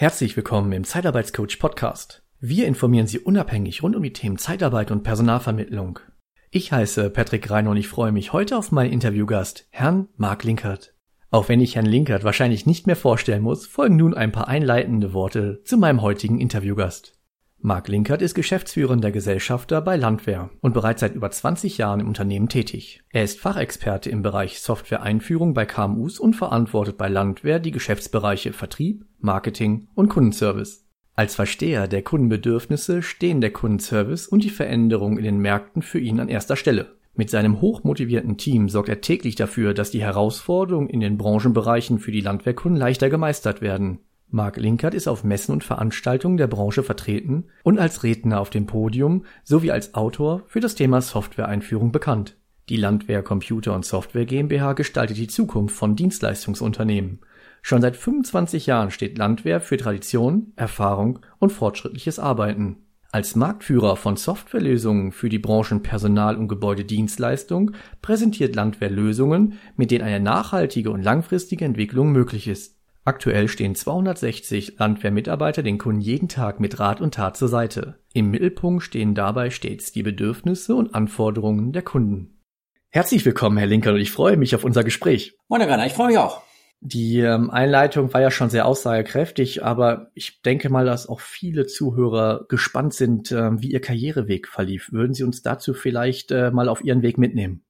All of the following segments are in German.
Herzlich willkommen im Zeitarbeitscoach Podcast. Wir informieren Sie unabhängig rund um die Themen Zeitarbeit und Personalvermittlung. Ich heiße Patrick Reiner und ich freue mich heute auf meinen Interviewgast, Herrn Marc Linkert. Auch wenn ich Herrn Linkert wahrscheinlich nicht mehr vorstellen muss, folgen nun ein paar einleitende Worte zu meinem heutigen Interviewgast. Marc Linkert ist geschäftsführender Gesellschafter bei Landwehr und bereits seit über 20 Jahren im Unternehmen tätig. Er ist Fachexperte im Bereich Software-Einführung bei KMUs und verantwortet bei Landwehr die Geschäftsbereiche Vertrieb, Marketing und Kundenservice. Als Versteher der Kundenbedürfnisse stehen der Kundenservice und die Veränderungen in den Märkten für ihn an erster Stelle. Mit seinem hochmotivierten Team sorgt er täglich dafür, dass die Herausforderungen in den Branchenbereichen für die Landwehrkunden leichter gemeistert werden. Marc Linkert ist auf Messen und Veranstaltungen der Branche vertreten und als Redner auf dem Podium sowie als Autor für das Thema Software-Einführung bekannt. Die Landwehr Computer und Software GmbH gestaltet die Zukunft von Dienstleistungsunternehmen. Schon seit 25 Jahren steht Landwehr für Tradition, Erfahrung und fortschrittliches Arbeiten. Als Marktführer von Softwarelösungen für die Branchen Personal und Gebäudedienstleistung präsentiert Landwehr Lösungen, mit denen eine nachhaltige und langfristige Entwicklung möglich ist. Aktuell stehen 260 Landwehrmitarbeiter den Kunden jeden Tag mit Rat und Tat zur Seite. Im Mittelpunkt stehen dabei stets die Bedürfnisse und Anforderungen der Kunden. Herzlich willkommen, Herr Linker, und ich freue mich auf unser Gespräch. Moin, Herr Werner, ich freue mich auch. Die ähm, Einleitung war ja schon sehr aussagekräftig, aber ich denke mal, dass auch viele Zuhörer gespannt sind, äh, wie Ihr Karriereweg verlief. Würden Sie uns dazu vielleicht äh, mal auf Ihren Weg mitnehmen?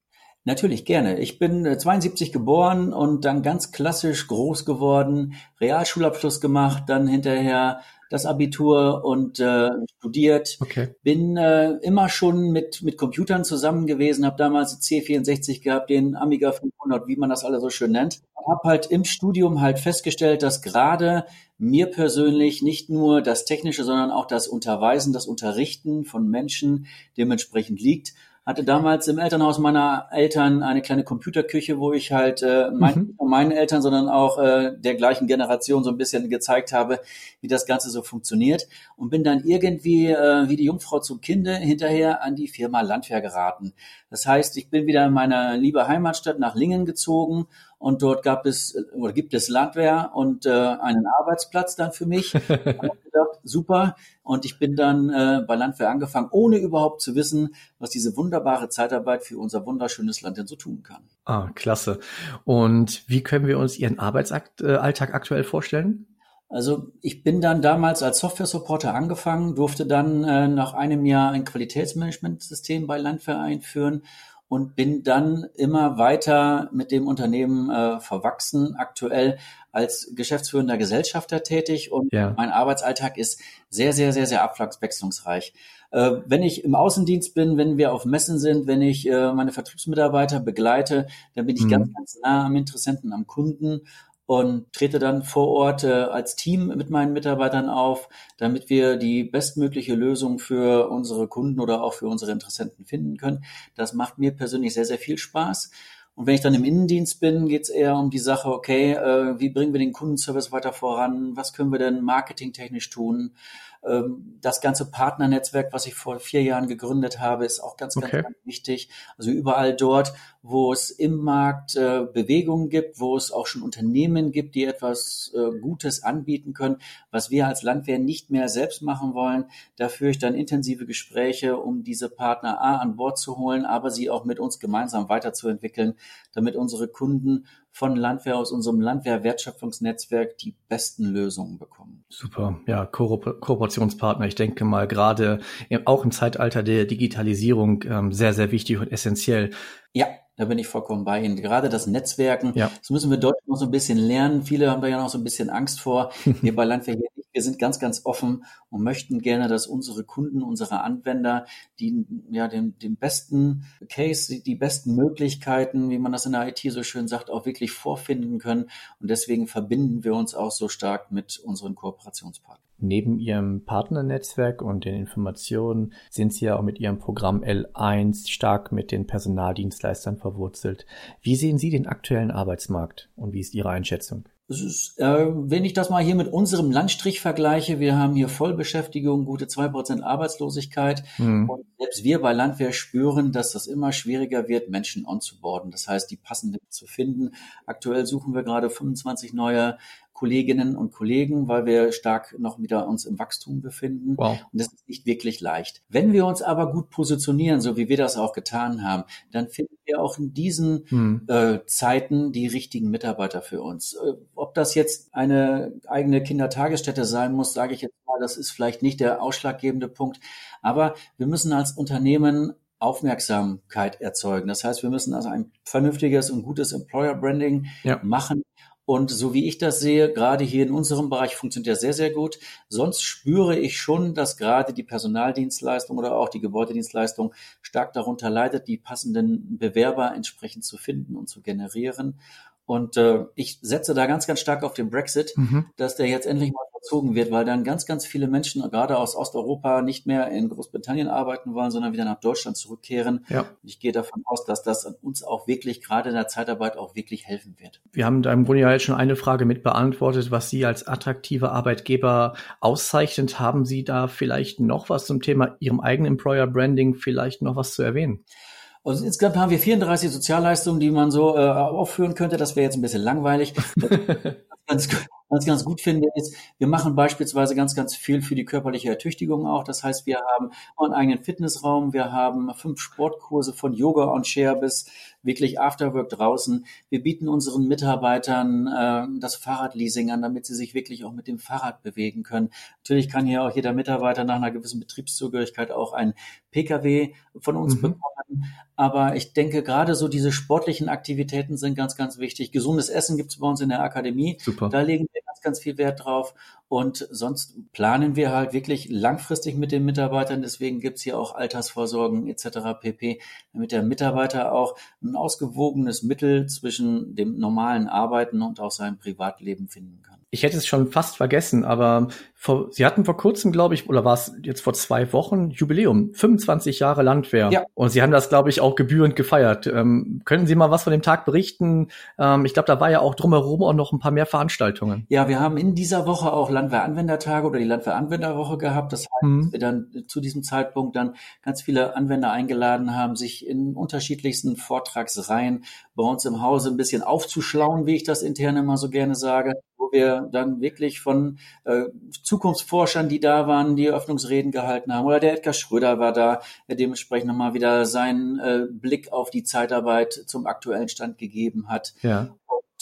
Natürlich gerne. Ich bin 72 äh, geboren und dann ganz klassisch groß geworden, Realschulabschluss gemacht, dann hinterher das Abitur und äh, studiert. Okay. Bin äh, immer schon mit mit Computern zusammen gewesen, habe damals C64 gehabt, den Amiga 500, wie man das alle so schön nennt. Habe halt im Studium halt festgestellt, dass gerade mir persönlich nicht nur das Technische, sondern auch das Unterweisen, das Unterrichten von Menschen dementsprechend liegt hatte damals im Elternhaus meiner Eltern eine kleine Computerküche, wo ich halt äh, mein, mhm. meinen Eltern, sondern auch äh, der gleichen Generation so ein bisschen gezeigt habe, wie das Ganze so funktioniert und bin dann irgendwie äh, wie die Jungfrau zum Kinde hinterher an die Firma Landwehr geraten. Das heißt, ich bin wieder in meine liebe Heimatstadt nach Lingen gezogen und dort gab es oder gibt es Landwehr und äh, einen Arbeitsplatz dann für mich. gedacht, super. Und ich bin dann äh, bei Landwehr angefangen, ohne überhaupt zu wissen, was diese wunderbare Zeitarbeit für unser wunderschönes Land denn so tun kann. Ah, klasse. Und wie können wir uns Ihren Arbeitsalltag aktuell vorstellen? Also ich bin dann damals als Software-Supporter angefangen, durfte dann äh, nach einem Jahr ein Qualitätsmanagementsystem bei Landwehr einführen und bin dann immer weiter mit dem Unternehmen äh, verwachsen. Aktuell als geschäftsführender Gesellschafter tätig und ja. mein Arbeitsalltag ist sehr, sehr, sehr, sehr abwechslungsreich. Äh, wenn ich im Außendienst bin, wenn wir auf Messen sind, wenn ich äh, meine Vertriebsmitarbeiter begleite, dann bin ich mhm. ganz, ganz nah am Interessenten, am Kunden und trete dann vor Ort äh, als Team mit meinen Mitarbeitern auf, damit wir die bestmögliche Lösung für unsere Kunden oder auch für unsere Interessenten finden können. Das macht mir persönlich sehr, sehr viel Spaß. Und wenn ich dann im Innendienst bin, geht es eher um die Sache, okay, äh, wie bringen wir den Kundenservice weiter voran? Was können wir denn marketingtechnisch tun? Ähm, das ganze Partnernetzwerk, was ich vor vier Jahren gegründet habe, ist auch ganz, okay. ganz, ganz wichtig. Also überall dort, wo es im Markt äh, Bewegungen gibt, wo es auch schon Unternehmen gibt, die etwas äh, Gutes anbieten können, was wir als Landwehr nicht mehr selbst machen wollen. Da führe ich dann intensive Gespräche, um diese Partner A an Bord zu holen, aber sie auch mit uns gemeinsam weiterzuentwickeln, damit unsere Kunden von Landwehr aus unserem Landwehr-Wertschöpfungsnetzwerk die besten Lösungen bekommen. Super, ja, Ko Kooperationspartner. Ich denke mal gerade auch im Zeitalter der Digitalisierung ähm, sehr, sehr wichtig und essentiell. Ja, da bin ich vollkommen bei Ihnen. Gerade das Netzwerken, ja. das müssen wir deutlich noch so ein bisschen lernen. Viele haben da ja noch so ein bisschen Angst vor. Wir bei Landwehr hier. Wir sind ganz, ganz offen und möchten gerne, dass unsere Kunden, unsere Anwender, die ja den, den besten Case, die besten Möglichkeiten, wie man das in der IT so schön sagt, auch wirklich vorfinden können. Und deswegen verbinden wir uns auch so stark mit unseren Kooperationspartnern. Neben Ihrem Partnernetzwerk und den Informationen sind Sie ja auch mit Ihrem Programm L1 stark mit den Personaldienstleistern verwurzelt. Wie sehen Sie den aktuellen Arbeitsmarkt und wie ist Ihre Einschätzung? Ist, äh, wenn ich das mal hier mit unserem Landstrich vergleiche, wir haben hier Vollbeschäftigung, gute zwei Prozent Arbeitslosigkeit. Mhm. Und selbst wir bei Landwehr spüren, dass das immer schwieriger wird, Menschen onzuboarden. Das heißt, die passenden zu finden. Aktuell suchen wir gerade 25 neue Kolleginnen und Kollegen, weil wir stark noch wieder uns im Wachstum befinden. Wow. Und das ist nicht wirklich leicht. Wenn wir uns aber gut positionieren, so wie wir das auch getan haben, dann finden wir auch in diesen hm. äh, Zeiten die richtigen Mitarbeiter für uns. Äh, ob das jetzt eine eigene Kindertagesstätte sein muss, sage ich jetzt mal, das ist vielleicht nicht der ausschlaggebende Punkt. Aber wir müssen als Unternehmen Aufmerksamkeit erzeugen. Das heißt, wir müssen also ein vernünftiges und gutes Employer Branding ja. machen. Und so wie ich das sehe, gerade hier in unserem Bereich funktioniert ja sehr, sehr gut. Sonst spüre ich schon, dass gerade die Personaldienstleistung oder auch die Gebäudedienstleistung stark darunter leidet, die passenden Bewerber entsprechend zu finden und zu generieren. Und äh, ich setze da ganz, ganz stark auf den Brexit, mhm. dass der jetzt endlich mal verzogen wird, weil dann ganz, ganz viele Menschen, gerade aus Osteuropa, nicht mehr in Großbritannien arbeiten wollen, sondern wieder nach Deutschland zurückkehren. Ja. Ich gehe davon aus, dass das uns auch wirklich, gerade in der Zeitarbeit, auch wirklich helfen wird. Wir haben da im Grunde ja jetzt schon eine Frage mit beantwortet, was Sie als attraktive Arbeitgeber auszeichnet. Haben Sie da vielleicht noch was zum Thema Ihrem eigenen Employer Branding, vielleicht noch was zu erwähnen? Also insgesamt haben wir 34 Sozialleistungen, die man so äh, aufführen könnte. Das wäre jetzt ein bisschen langweilig. ganz, ganz, ganz gut finde, ist, wir machen beispielsweise ganz, ganz viel für die körperliche Ertüchtigung auch. Das heißt, wir haben einen eigenen Fitnessraum, wir haben fünf Sportkurse von Yoga on Share bis wirklich Afterwork draußen. Wir bieten unseren Mitarbeitern äh, das Fahrradleasing an, damit sie sich wirklich auch mit dem Fahrrad bewegen können. Natürlich kann hier auch jeder Mitarbeiter nach einer gewissen Betriebszugehörigkeit auch ein Pkw von uns mhm. bekommen. Aber ich denke, gerade so diese sportlichen Aktivitäten sind ganz, ganz wichtig. Gesundes Essen gibt es bei uns in der Akademie. Super. Da legen wir ganz, viel Wert drauf. Und sonst planen wir halt wirklich langfristig mit den Mitarbeitern. Deswegen gibt's hier auch Altersvorsorgen etc. pp, damit der Mitarbeiter auch ein ausgewogenes Mittel zwischen dem normalen Arbeiten und auch seinem Privatleben finden kann ich hätte es schon fast vergessen, aber vor, Sie hatten vor kurzem, glaube ich, oder war es jetzt vor zwei Wochen, Jubiläum, 25 Jahre Landwehr. Ja. Und Sie haben das, glaube ich, auch gebührend gefeiert. Ähm, können Sie mal was von dem Tag berichten? Ähm, ich glaube, da war ja auch drumherum auch noch ein paar mehr Veranstaltungen. Ja, wir haben in dieser Woche auch Landwehranwendertage oder die Landwehranwenderwoche gehabt. Das heißt, mhm. dass wir dann zu diesem Zeitpunkt dann ganz viele Anwender eingeladen haben, sich in unterschiedlichsten Vortragsreihen bei uns im Hause ein bisschen aufzuschlauen, wie ich das intern immer so gerne sage wo wir dann wirklich von äh, Zukunftsforschern, die da waren, die Eröffnungsreden gehalten haben. Oder der Edgar Schröder war da, der dementsprechend nochmal wieder seinen äh, Blick auf die Zeitarbeit zum aktuellen Stand gegeben hat. Ja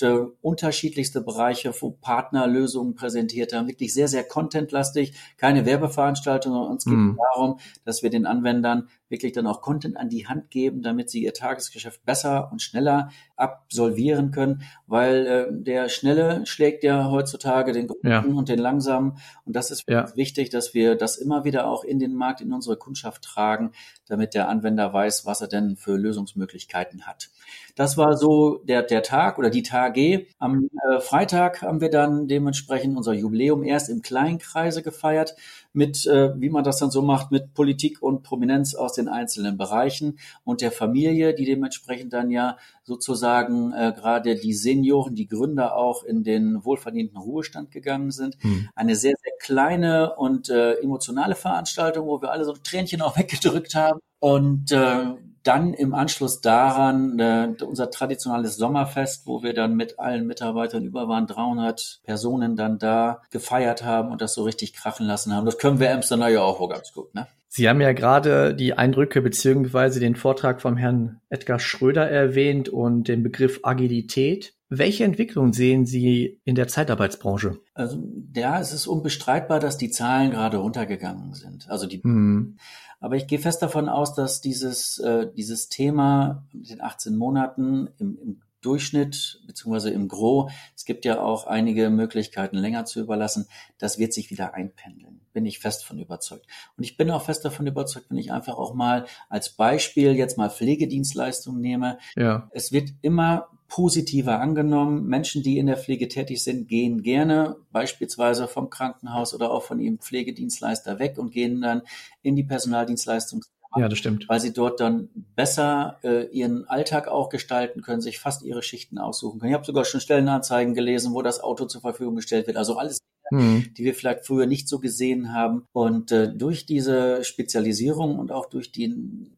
äh, unterschiedlichste Bereiche, wo Partner Lösungen präsentiert haben, wirklich sehr, sehr contentlastig, keine Werbeveranstaltung, sondern uns geht mm. darum, dass wir den Anwendern wirklich dann auch Content an die Hand geben, damit sie ihr Tagesgeschäft besser und schneller absolvieren können, weil äh, der Schnelle schlägt ja heutzutage den Großen ja. und den Langsamen. Und das ist ja. wichtig, dass wir das immer wieder auch in den Markt, in unsere Kundschaft tragen, damit der Anwender weiß, was er denn für Lösungsmöglichkeiten hat. Das war so der, der Tag oder die Tage. Am äh, Freitag haben wir dann dementsprechend unser Jubiläum erst im Kleinkreise gefeiert mit, äh, wie man das dann so macht, mit Politik und Prominenz aus den einzelnen Bereichen und der Familie, die dementsprechend dann ja sozusagen äh, gerade die Senioren, die Gründer auch in den wohlverdienten Ruhestand gegangen sind. Hm. Eine sehr, sehr kleine und äh, emotionale Veranstaltung, wo wir alle so Tränchen auch weggedrückt haben. Und äh, dann im Anschluss daran äh, unser traditionelles Sommerfest, wo wir dann mit allen Mitarbeitern über waren 300 Personen dann da gefeiert haben und das so richtig krachen lassen haben. Das können wir Amsterdam ja auch ganz gut, ne? Sie haben ja gerade die Eindrücke beziehungsweise den Vortrag vom Herrn Edgar Schröder erwähnt und den Begriff Agilität. Welche Entwicklung sehen Sie in der Zeitarbeitsbranche? Also ja, es ist unbestreitbar, dass die Zahlen gerade runtergegangen sind. Also die hm. Aber ich gehe fest davon aus, dass dieses, äh, dieses Thema mit den 18 Monaten im, im Durchschnitt beziehungsweise im Gros, es gibt ja auch einige Möglichkeiten länger zu überlassen, das wird sich wieder einpendeln. Bin ich fest von überzeugt. Und ich bin auch fest davon überzeugt, wenn ich einfach auch mal als Beispiel jetzt mal Pflegedienstleistungen nehme. Ja. Es wird immer positiver angenommen. Menschen, die in der Pflege tätig sind, gehen gerne beispielsweise vom Krankenhaus oder auch von ihrem Pflegedienstleister weg und gehen dann in die Personaldienstleistung. Ja, das stimmt. Weil sie dort dann besser äh, ihren Alltag auch gestalten können, sich fast ihre Schichten aussuchen können. Ich habe sogar schon Stellenanzeigen gelesen, wo das Auto zur Verfügung gestellt wird. Also alles hm. die wir vielleicht früher nicht so gesehen haben. Und äh, durch diese Spezialisierung und auch durch die,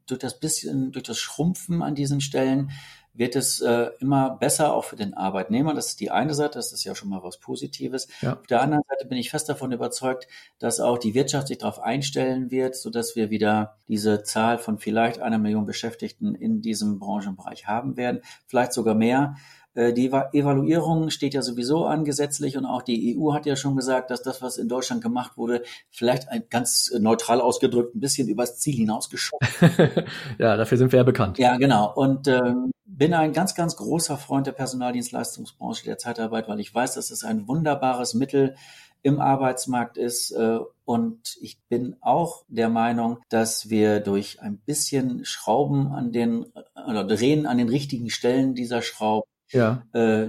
durch das bisschen, durch das Schrumpfen an diesen Stellen wird es äh, immer besser auch für den Arbeitnehmer. Das ist die eine Seite, das ist ja schon mal was Positives. Ja. Auf der anderen Seite bin ich fest davon überzeugt, dass auch die Wirtschaft sich darauf einstellen wird, so dass wir wieder diese Zahl von vielleicht einer Million Beschäftigten in diesem Branchenbereich haben werden, vielleicht sogar mehr. Äh, die Evaluierung steht ja sowieso an gesetzlich und auch die EU hat ja schon gesagt, dass das, was in Deutschland gemacht wurde, vielleicht ein, ganz neutral ausgedrückt ein bisschen übers Ziel hinausgeschoben. ja, dafür sind wir ja bekannt. Ja, genau. Und ähm, bin ein ganz, ganz großer Freund der Personaldienstleistungsbranche der Zeitarbeit, weil ich weiß, dass es ein wunderbares Mittel im Arbeitsmarkt ist. Äh, und ich bin auch der Meinung, dass wir durch ein bisschen Schrauben an den oder Drehen an den richtigen Stellen dieser Schrauben ja. äh,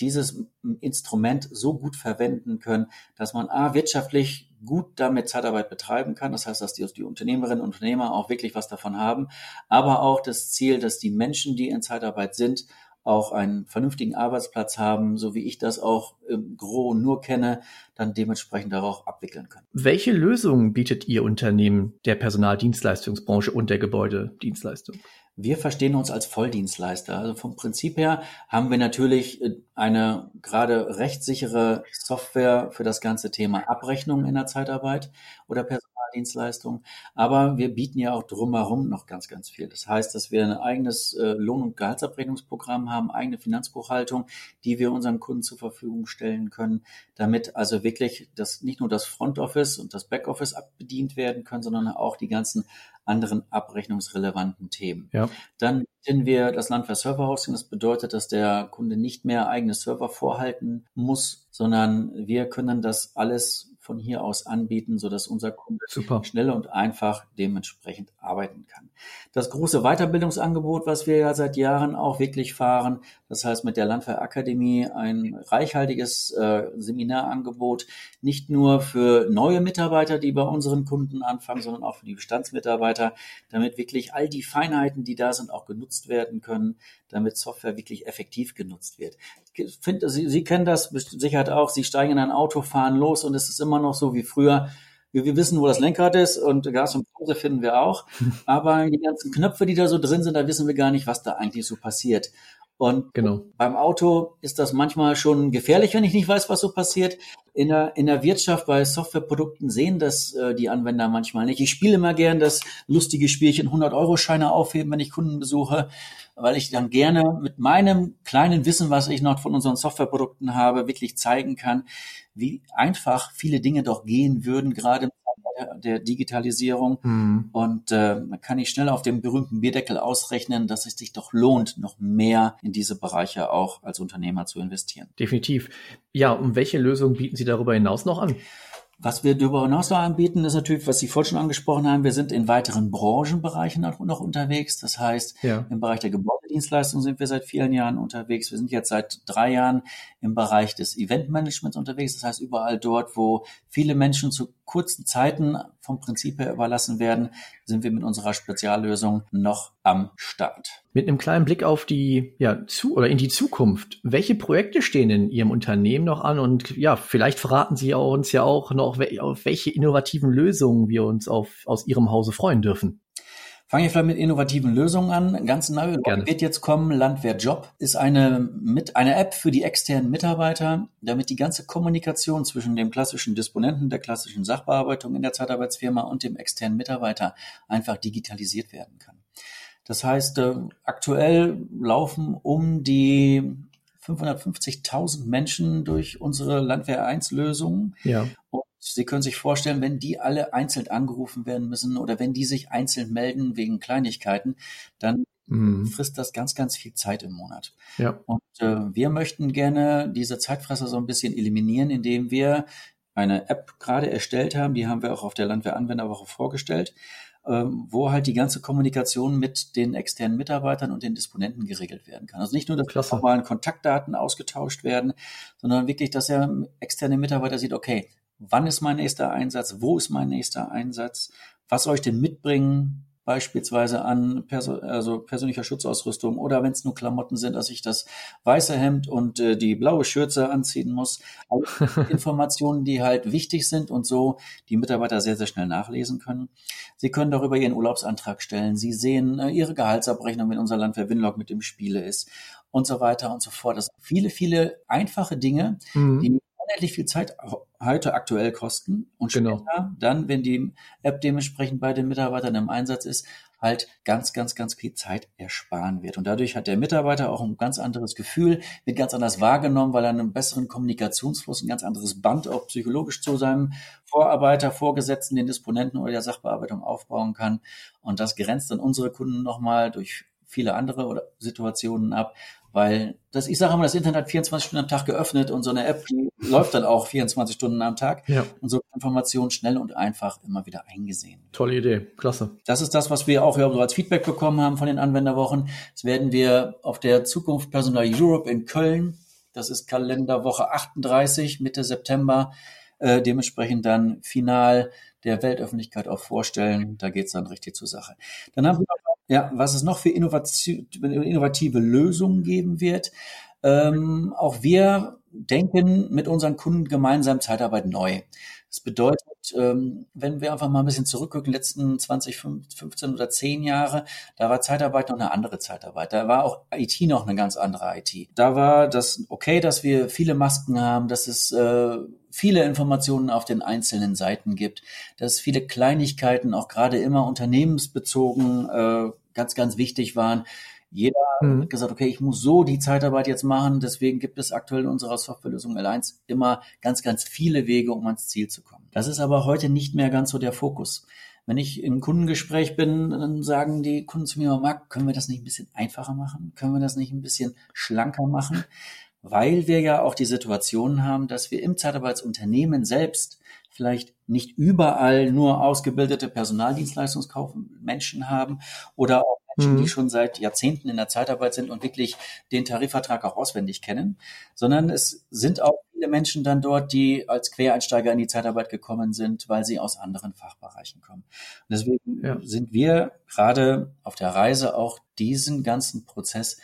dieses Instrument so gut verwenden können, dass man A, wirtschaftlich gut damit Zeitarbeit betreiben kann. Das heißt, dass die, die Unternehmerinnen und Unternehmer auch wirklich was davon haben. Aber auch das Ziel, dass die Menschen, die in Zeitarbeit sind, auch einen vernünftigen Arbeitsplatz haben, so wie ich das auch im Gro nur kenne, dann dementsprechend darauf abwickeln können. Welche Lösungen bietet Ihr Unternehmen der Personaldienstleistungsbranche und der Gebäudedienstleistung? Wir verstehen uns als Volldienstleister. Also vom Prinzip her haben wir natürlich äh, eine gerade rechtssichere Software für das ganze Thema Abrechnung in der Zeitarbeit oder Personaldienstleistung. Aber wir bieten ja auch drumherum noch ganz, ganz viel. Das heißt, dass wir ein eigenes äh, Lohn- und Gehaltsabrechnungsprogramm haben, eigene Finanzbuchhaltung, die wir unseren Kunden zur Verfügung stellen können, damit also wirklich das, nicht nur das Front Office und das Backoffice abbedient werden können, sondern auch die ganzen anderen abrechnungsrelevanten Themen. Ja. Dann bieten wir das Land für Server Hosting. Das bedeutet, dass der Kunde nicht mehr eigene Server vorhalten muss, sondern wir können das alles von hier aus anbieten, so dass unser Kunde Super. schnell und einfach dementsprechend arbeiten kann. Das große Weiterbildungsangebot, was wir ja seit Jahren auch wirklich fahren, das heißt mit der Landwehrakademie ein reichhaltiges äh, Seminarangebot, nicht nur für neue Mitarbeiter, die bei unseren Kunden anfangen, sondern auch für die Bestandsmitarbeiter, damit wirklich all die Feinheiten, die da sind, auch genutzt werden können, damit Software wirklich effektiv genutzt wird. Ich finde, Sie, Sie kennen das sicher auch, Sie steigen in ein Auto, fahren los und es ist immer noch so wie früher. Wir, wir wissen, wo das Lenkrad ist und Gas und Pause finden wir auch. Aber die ganzen Knöpfe, die da so drin sind, da wissen wir gar nicht, was da eigentlich so passiert. Und genau. beim Auto ist das manchmal schon gefährlich, wenn ich nicht weiß, was so passiert. In der, in der Wirtschaft bei Softwareprodukten sehen das äh, die Anwender manchmal nicht. Ich spiele immer gern das lustige Spielchen 100-Euro-Scheine aufheben, wenn ich Kunden besuche, weil ich dann gerne mit meinem kleinen Wissen, was ich noch von unseren Softwareprodukten habe, wirklich zeigen kann, wie einfach viele Dinge doch gehen würden, gerade der Digitalisierung. Mhm. Und äh, kann nicht schnell auf dem berühmten Bierdeckel ausrechnen, dass es sich doch lohnt, noch mehr in diese Bereiche auch als Unternehmer zu investieren. Definitiv. Ja, und welche Lösungen bieten Sie darüber hinaus noch an? Was wir darüber hinaus noch anbieten, ist natürlich, was Sie vorhin schon angesprochen haben, wir sind in weiteren Branchenbereichen noch, noch unterwegs. Das heißt, ja. im Bereich der Gebäudedienstleistung sind wir seit vielen Jahren unterwegs. Wir sind jetzt seit drei Jahren im Bereich des Eventmanagements unterwegs. Das heißt, überall dort, wo viele Menschen zu kurzen Zeiten vom Prinzip her überlassen werden, sind wir mit unserer Speziallösung noch am Start. Mit einem kleinen Blick auf die, ja, zu oder in die Zukunft. Welche Projekte stehen in Ihrem Unternehmen noch an? Und ja, vielleicht verraten Sie uns ja auch noch, auf welche innovativen Lösungen wir uns auf, aus Ihrem Hause freuen dürfen. Fangen wir vielleicht mit innovativen Lösungen an. Ganz neu Gerne. wird jetzt kommen. Landwehr Job ist eine, mit, eine App für die externen Mitarbeiter, damit die ganze Kommunikation zwischen dem klassischen Disponenten, der klassischen Sachbearbeitung in der Zeitarbeitsfirma und dem externen Mitarbeiter einfach digitalisiert werden kann. Das heißt, äh, aktuell laufen um die 550.000 Menschen durch unsere Landwehr 1 Lösung. Ja. Und Sie können sich vorstellen, wenn die alle einzeln angerufen werden müssen oder wenn die sich einzeln melden wegen Kleinigkeiten, dann mhm. frisst das ganz, ganz viel Zeit im Monat. Ja. Und äh, wir möchten gerne diese Zeitfresser so ein bisschen eliminieren, indem wir eine App gerade erstellt haben, die haben wir auch auf der Landwehranwenderwoche vorgestellt, ähm, wo halt die ganze Kommunikation mit den externen Mitarbeitern und den Disponenten geregelt werden kann. Also nicht nur, dass Klasse. normalen Kontaktdaten ausgetauscht werden, sondern wirklich, dass der externe Mitarbeiter sieht, okay, wann ist mein nächster Einsatz, wo ist mein nächster Einsatz, was soll ich denn mitbringen, beispielsweise an Perso also persönlicher Schutzausrüstung oder wenn es nur Klamotten sind, dass ich das weiße Hemd und äh, die blaue Schürze anziehen muss. Also Informationen, die halt wichtig sind und so die Mitarbeiter sehr, sehr schnell nachlesen können. Sie können darüber ihren Urlaubsantrag stellen. Sie sehen äh, ihre Gehaltsabrechnung, wenn unser Landwehr Winlog mit dem Spiele ist und so weiter und so fort. Das sind viele, viele einfache Dinge, mhm. die unendlich viel Zeit heute aktuell kosten und genau. später dann, wenn die App dementsprechend bei den Mitarbeitern im Einsatz ist, halt ganz, ganz, ganz viel Zeit ersparen wird. Und dadurch hat der Mitarbeiter auch ein ganz anderes Gefühl, wird ganz anders wahrgenommen, weil er einen besseren Kommunikationsfluss, ein ganz anderes Band auch psychologisch zu seinem Vorarbeiter, Vorgesetzten, den Disponenten oder der Sachbearbeitung aufbauen kann. Und das grenzt dann unsere Kunden nochmal durch viele andere Situationen ab, weil das, ich sage immer, das Internet hat 24 Stunden am Tag geöffnet und so eine App, die läuft dann auch 24 Stunden am Tag. Ja. Und so Informationen schnell und einfach immer wieder eingesehen. Tolle Idee, klasse. Das ist das, was wir auch ja, so als Feedback bekommen haben von den Anwenderwochen. Das werden wir auf der Zukunft Personal Europe in Köln, das ist Kalenderwoche 38, Mitte September, äh, dementsprechend dann final der Weltöffentlichkeit auch vorstellen. Da geht's dann richtig zur Sache. Dann haben wir noch ja, was es noch für innovative Lösungen geben wird. Ähm, auch wir denken mit unseren Kunden gemeinsam Zeitarbeit neu. Das bedeutet, ähm, wenn wir einfach mal ein bisschen zurückgucken, letzten 20, 15 oder 10 Jahre, da war Zeitarbeit noch eine andere Zeitarbeit. Da war auch IT noch eine ganz andere IT. Da war das okay, dass wir viele Masken haben, dass es äh, viele Informationen auf den einzelnen Seiten gibt, dass viele Kleinigkeiten auch gerade immer unternehmensbezogen äh, ganz, ganz wichtig waren. Jeder mhm. hat gesagt, okay, ich muss so die Zeitarbeit jetzt machen. Deswegen gibt es aktuell in unserer Softwarelösung L1 immer ganz, ganz viele Wege, um ans Ziel zu kommen. Das ist aber heute nicht mehr ganz so der Fokus. Wenn ich im Kundengespräch bin, dann sagen die Kunden zu mir, Marc, können wir das nicht ein bisschen einfacher machen? Können wir das nicht ein bisschen schlanker machen? Weil wir ja auch die Situation haben, dass wir im Zeitarbeitsunternehmen selbst vielleicht nicht überall nur ausgebildete Personaldienstleistungskaufmenschen haben oder auch Menschen, mhm. die schon seit Jahrzehnten in der Zeitarbeit sind und wirklich den Tarifvertrag auch auswendig kennen, sondern es sind auch viele Menschen dann dort, die als Quereinsteiger in die Zeitarbeit gekommen sind, weil sie aus anderen Fachbereichen kommen. Und deswegen ja. sind wir gerade auf der Reise auch diesen ganzen Prozess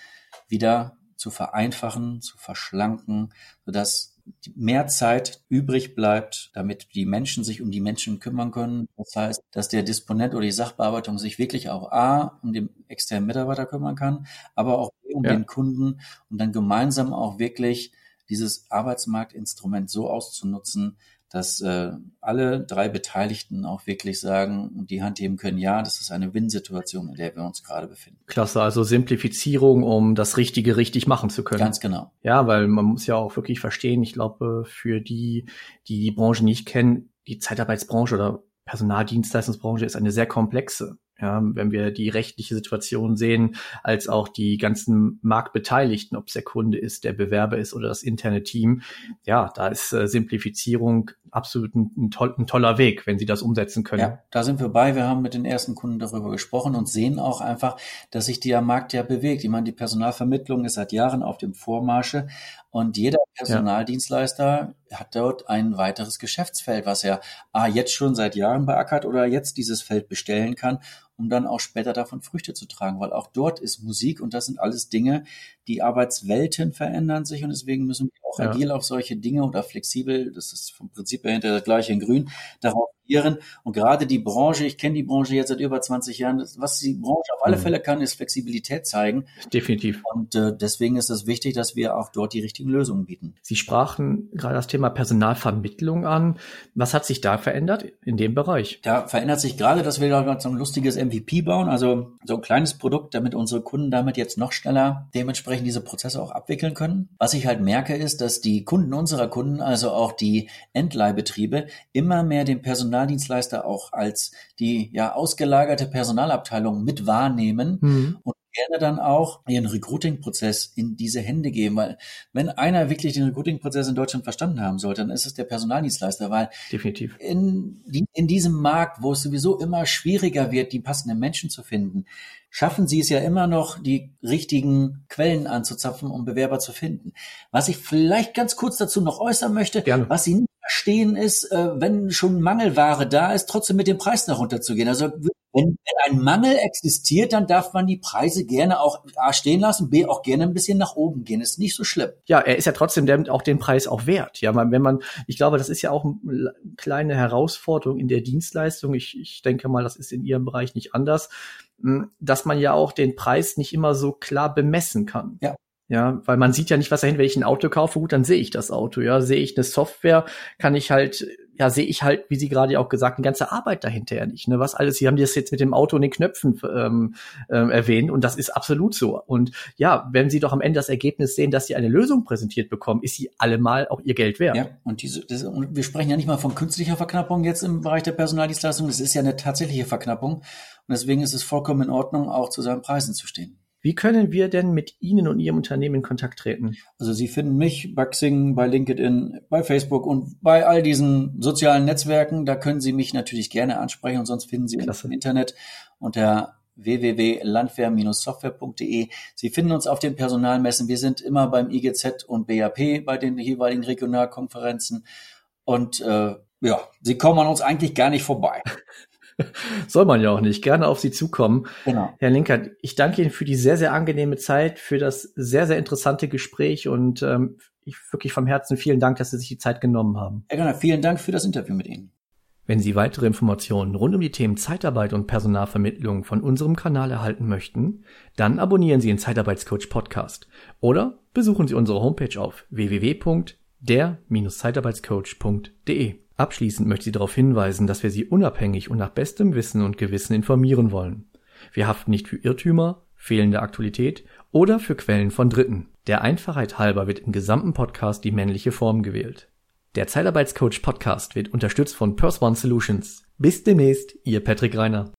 wieder zu vereinfachen, zu verschlanken, sodass mehr Zeit übrig bleibt, damit die Menschen sich um die Menschen kümmern können. Das heißt, dass der Disponent oder die Sachbearbeitung sich wirklich auch A, um den externen Mitarbeiter kümmern kann, aber auch B, um ja. den Kunden und dann gemeinsam auch wirklich dieses Arbeitsmarktinstrument so auszunutzen, dass äh, alle drei Beteiligten auch wirklich sagen und die Hand heben können, ja, das ist eine Win-Situation, in der wir uns gerade befinden. Klasse, also Simplifizierung, um das Richtige richtig machen zu können. Ganz genau. Ja, weil man muss ja auch wirklich verstehen, ich glaube, für die, die die Branche nicht kennen, die Zeitarbeitsbranche oder Personaldienstleistungsbranche ist eine sehr komplexe ja, wenn wir die rechtliche Situation sehen, als auch die ganzen Marktbeteiligten, ob es der Kunde ist, der Bewerber ist oder das interne Team. Ja, da ist äh, Simplifizierung absolut ein, ein, toll, ein, toller Weg, wenn Sie das umsetzen können. Ja, da sind wir bei. Wir haben mit den ersten Kunden darüber gesprochen und sehen auch einfach, dass sich der Markt ja bewegt. Ich meine, die Personalvermittlung ist seit Jahren auf dem Vormarsche und jeder Personaldienstleister ja. hat dort ein weiteres Geschäftsfeld, was er ah, jetzt schon seit Jahren beackert oder jetzt dieses Feld bestellen kann um dann auch später davon Früchte zu tragen, weil auch dort ist Musik und das sind alles Dinge, die Arbeitswelten verändern sich und deswegen müssen wir auch ja. agil auf solche Dinge oder flexibel, das ist vom Prinzip her hinter das gleiche in Grün, darauf reagieren. Und gerade die Branche, ich kenne die Branche jetzt seit über 20 Jahren, was die Branche auf alle mhm. Fälle kann, ist Flexibilität zeigen. Definitiv. Und äh, deswegen ist es wichtig, dass wir auch dort die richtigen Lösungen bieten. Sie sprachen gerade das Thema Personalvermittlung an. Was hat sich da verändert in dem Bereich? Da verändert sich gerade, dass wir da so ein lustiges MVP bauen, also so ein kleines Produkt, damit unsere Kunden damit jetzt noch schneller dementsprechend diese Prozesse auch abwickeln können. Was ich halt merke, ist, dass die Kunden unserer Kunden, also auch die Endleihbetriebe, immer mehr den Personal Personaldienstleister auch als die ja ausgelagerte Personalabteilung mit wahrnehmen mhm. und gerne dann auch ihren Recruiting-Prozess in diese Hände geben, weil wenn einer wirklich den Recruiting-Prozess in Deutschland verstanden haben sollte, dann ist es der Personaldienstleister, weil definitiv in, in diesem Markt, wo es sowieso immer schwieriger wird, die passenden Menschen zu finden, schaffen sie es ja immer noch, die richtigen Quellen anzuzapfen, um Bewerber zu finden. Was ich vielleicht ganz kurz dazu noch äußern möchte, Gerne. was sie nicht stehen ist, äh, wenn schon Mangelware da ist, trotzdem mit dem Preis nach runterzugehen. Also wenn, ein Mangel existiert, dann darf man die Preise gerne auch A stehen lassen, B auch gerne ein bisschen nach oben gehen. Ist nicht so schlimm. Ja, er ist ja trotzdem der, auch den Preis auch wert. Ja, wenn man, ich glaube, das ist ja auch eine kleine Herausforderung in der Dienstleistung. Ich, ich denke mal, das ist in Ihrem Bereich nicht anders, hm, dass man ja auch den Preis nicht immer so klar bemessen kann. Ja. Ja, weil man sieht ja nicht, was dahin, wenn ich ein Auto kaufe, gut, dann sehe ich das Auto, ja. Sehe ich eine Software, kann ich halt, ja, sehe ich halt, wie Sie gerade auch gesagt, eine ganze Arbeit dahinter ja nicht. Ne? Was alles, Sie haben das jetzt mit dem Auto und den Knöpfen ähm, äh, erwähnt und das ist absolut so. Und ja, wenn Sie doch am Ende das Ergebnis sehen, dass Sie eine Lösung präsentiert bekommen, ist sie allemal auch Ihr Geld wert. Ja, und diese, das, und wir sprechen ja nicht mal von künstlicher Verknappung jetzt im Bereich der Personaldienstleistung, das ist ja eine tatsächliche Verknappung. Und deswegen ist es vollkommen in Ordnung, auch zu seinen Preisen zu stehen. Wie können wir denn mit Ihnen und Ihrem Unternehmen in Kontakt treten? Also Sie finden mich bei Xing, bei LinkedIn, bei Facebook und bei all diesen sozialen Netzwerken. Da können Sie mich natürlich gerne ansprechen und sonst finden Sie Klasse. im Internet unter www.landwehr-software.de. Sie finden uns auf den Personalmessen. Wir sind immer beim IGZ und BAP bei den jeweiligen Regionalkonferenzen. Und äh, ja, Sie kommen an uns eigentlich gar nicht vorbei. Soll man ja auch nicht. Gerne auf Sie zukommen. Genau. Herr Linkert, ich danke Ihnen für die sehr, sehr angenehme Zeit, für das sehr, sehr interessante Gespräch und ähm, ich wirklich vom Herzen vielen Dank, dass Sie sich die Zeit genommen haben. Herr Gönner, vielen Dank für das Interview mit Ihnen. Wenn Sie weitere Informationen rund um die Themen Zeitarbeit und Personalvermittlung von unserem Kanal erhalten möchten, dann abonnieren Sie den Zeitarbeitscoach Podcast oder besuchen Sie unsere Homepage auf www.der-zeitarbeitscoach.de. Abschließend möchte ich darauf hinweisen, dass wir Sie unabhängig und nach bestem Wissen und Gewissen informieren wollen. Wir haften nicht für Irrtümer, fehlende Aktualität oder für Quellen von Dritten. Der Einfachheit halber wird im gesamten Podcast die männliche Form gewählt. Der Zeitarbeitscoach Podcast wird unterstützt von Purse One Solutions. Bis demnächst, Ihr Patrick Reiner.